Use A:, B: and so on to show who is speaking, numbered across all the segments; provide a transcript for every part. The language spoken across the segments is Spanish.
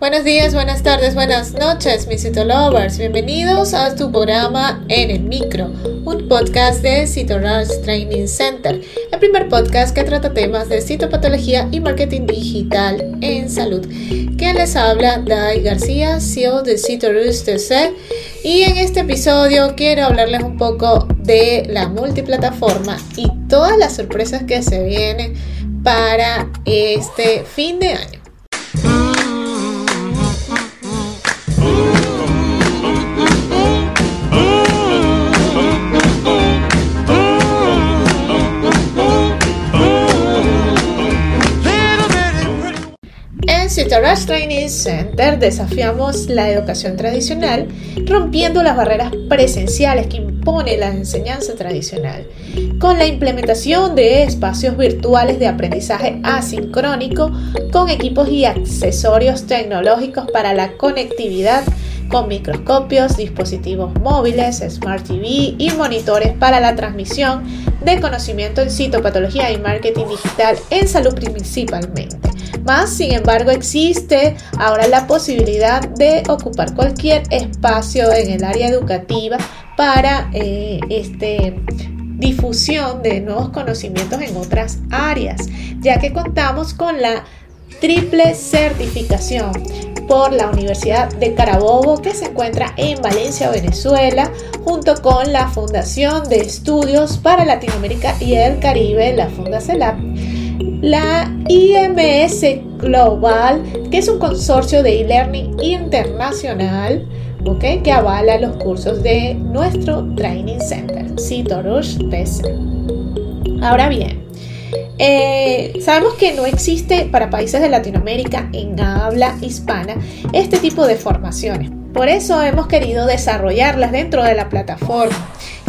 A: Buenos días, buenas tardes, buenas noches, mis Citolovers. Bienvenidos a tu programa En el Micro, un podcast de Cytorush Training Center, el primer podcast que trata temas de citopatología y marketing digital en salud. Quien les habla, Dai García, CEO de Cytorush TC. Y en este episodio quiero hablarles un poco de la multiplataforma y todas las sorpresas que se vienen para este fin de año. Rush Training Center desafiamos la educación tradicional rompiendo las barreras presenciales que impone la enseñanza tradicional con la implementación de espacios virtuales de aprendizaje asincrónico con equipos y accesorios tecnológicos para la conectividad con microscopios, dispositivos móviles, Smart TV y monitores para la transmisión de conocimiento en citopatología y marketing digital en salud principalmente. Más, sin embargo, existe ahora la posibilidad de ocupar cualquier espacio en el área educativa para eh, este, difusión de nuevos conocimientos en otras áreas, ya que contamos con la triple certificación por la Universidad de Carabobo que se encuentra en Valencia, Venezuela, junto con la Fundación de Estudios para Latinoamérica y el Caribe, la Fundacelab la IMS Global, que es un consorcio de e-learning internacional ¿okay? que avala los cursos de nuestro Training Center, Citorush TC. Ahora bien, eh, sabemos que no existe para países de Latinoamérica en habla hispana este tipo de formaciones. Por eso hemos querido desarrollarlas dentro de la plataforma.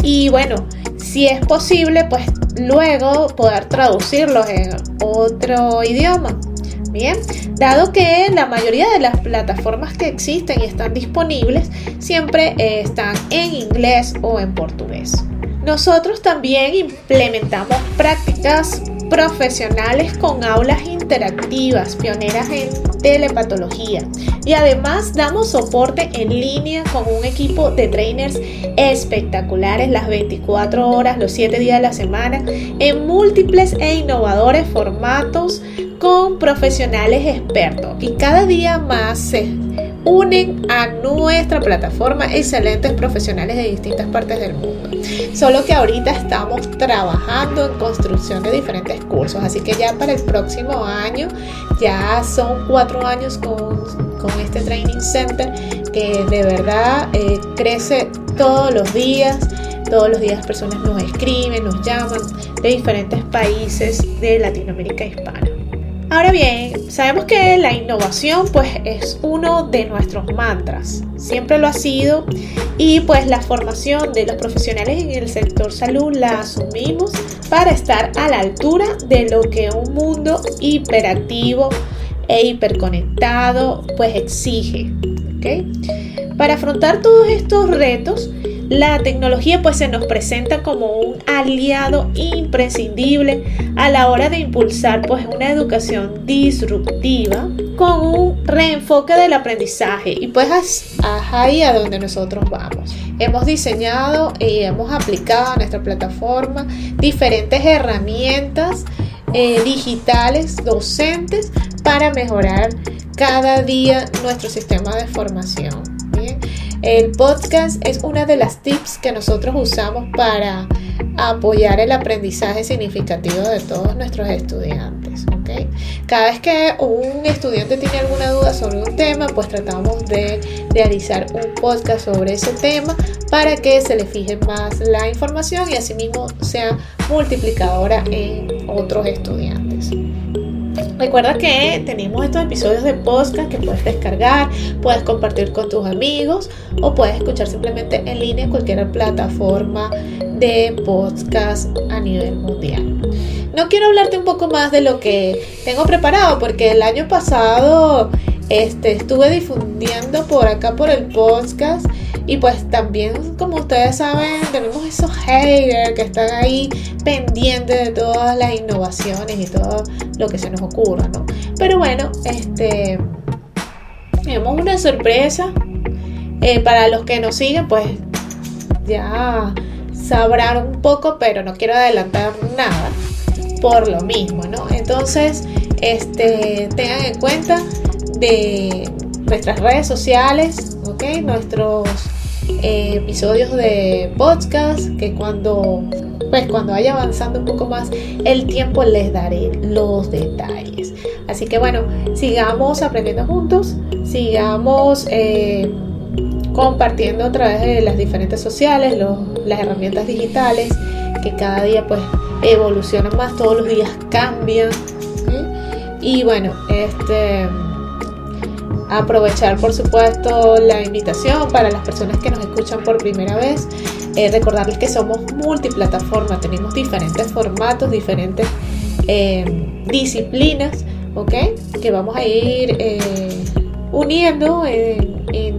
A: Y bueno, si es posible, pues luego poder traducirlos en otro idioma. Bien, dado que la mayoría de las plataformas que existen y están disponibles siempre están en inglés o en portugués. Nosotros también implementamos prácticas profesionales con aulas interactivas, pioneras en telepatología. Y además damos soporte en línea con un equipo de trainers espectaculares las 24 horas, los 7 días de la semana, en múltiples e innovadores formatos con profesionales expertos. Y cada día más se unen a nuestra plataforma excelentes profesionales de distintas partes del mundo. Solo que ahorita estamos trabajando en construcción de diferentes cursos, así que ya para el próximo año, ya son cuatro años con, este Training Center que de verdad eh, crece todos los días. Todos los días personas nos escriben, nos llaman de diferentes países de Latinoamérica hispana. Ahora bien, sabemos que la innovación pues es uno de nuestros mantras, siempre lo ha sido y pues la formación de los profesionales en el sector salud la asumimos para estar a la altura de lo que un mundo hiperactivo e hiperconectado pues exige. Para afrontar todos estos retos, la tecnología pues se nos presenta como un aliado imprescindible a la hora de impulsar pues una educación disruptiva con un reenfoque del aprendizaje y pues es ahí a donde nosotros vamos. Hemos diseñado y hemos aplicado a nuestra plataforma diferentes herramientas eh, digitales docentes para mejorar cada día nuestro sistema de formación. El podcast es una de las tips que nosotros usamos para apoyar el aprendizaje significativo de todos nuestros estudiantes. Cada vez que un estudiante tiene alguna duda sobre un tema, pues tratamos de realizar un podcast sobre ese tema para que se le fije más la información y asimismo sea multiplicadora en otros estudiantes. Recuerda que tenemos estos episodios de podcast que puedes descargar, puedes compartir con tus amigos o puedes escuchar simplemente en línea en cualquier plataforma de podcast a nivel mundial. No quiero hablarte un poco más de lo que tengo preparado porque el año pasado este, estuve difundiendo por acá por el podcast y pues también como ustedes saben tenemos esos haters que están ahí pendientes de todas las innovaciones y todo lo que se nos ocurra, ¿no? Pero bueno, este tenemos una sorpresa. Eh, para los que nos siguen, pues ya sabrán un poco, pero no quiero adelantar nada por lo mismo, ¿no? Entonces, este, tengan en cuenta de nuestras redes sociales, ¿ok? Nuestros eh, episodios de podcast, que cuando, pues cuando vaya avanzando un poco más el tiempo les daré los detalles. Así que bueno, sigamos aprendiendo juntos, sigamos eh, compartiendo a través de las diferentes sociales, las herramientas digitales, que cada día pues evolucionan más, todos los días cambian. Y bueno, este aprovechar por supuesto la invitación para las personas que nos escuchan por primera vez. Eh, recordarles que somos multiplataforma, tenemos diferentes formatos, diferentes eh, disciplinas, ¿ok? Que vamos a ir eh, uniendo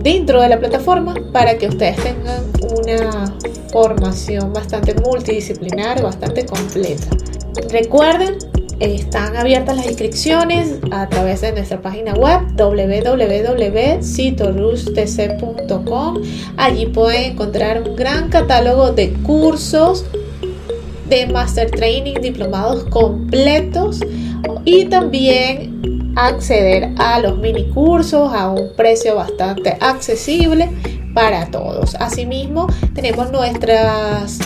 A: dentro de la plataforma para que ustedes tengan una formación bastante multidisciplinar, bastante completa. Recuerden están abiertas las inscripciones a través de nuestra página web www.citorustc.com. Allí pueden encontrar un gran catálogo de cursos de Master Training diplomados completos y también acceder a los mini cursos a un precio bastante accesible para todos. Asimismo, tenemos nuestras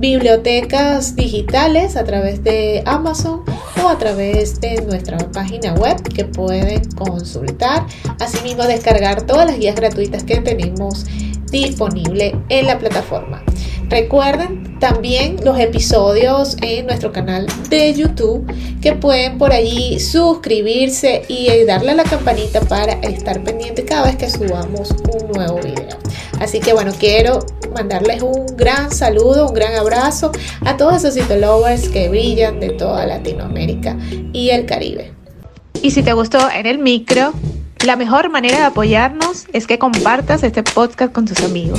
A: bibliotecas digitales a través de Amazon o a través de nuestra página web que pueden consultar. Asimismo, descargar todas las guías gratuitas que tenemos disponible en la plataforma. Recuerden también los episodios en nuestro canal de YouTube que pueden por allí suscribirse y darle a la campanita para estar pendiente cada vez que subamos un nuevo video. Así que bueno, quiero mandarles un gran saludo, un gran abrazo a todos esos lovers que brillan de toda Latinoamérica y el Caribe. Y si te gustó en el micro, la mejor manera de apoyarnos es que compartas este podcast con tus amigos.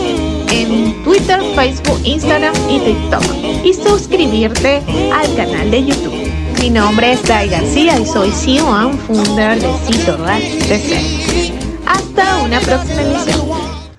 A: Facebook, Instagram y TikTok y suscribirte al canal de YouTube. Mi nombre es Dai García y soy CEO and founder de Cito Hasta una próxima emisión.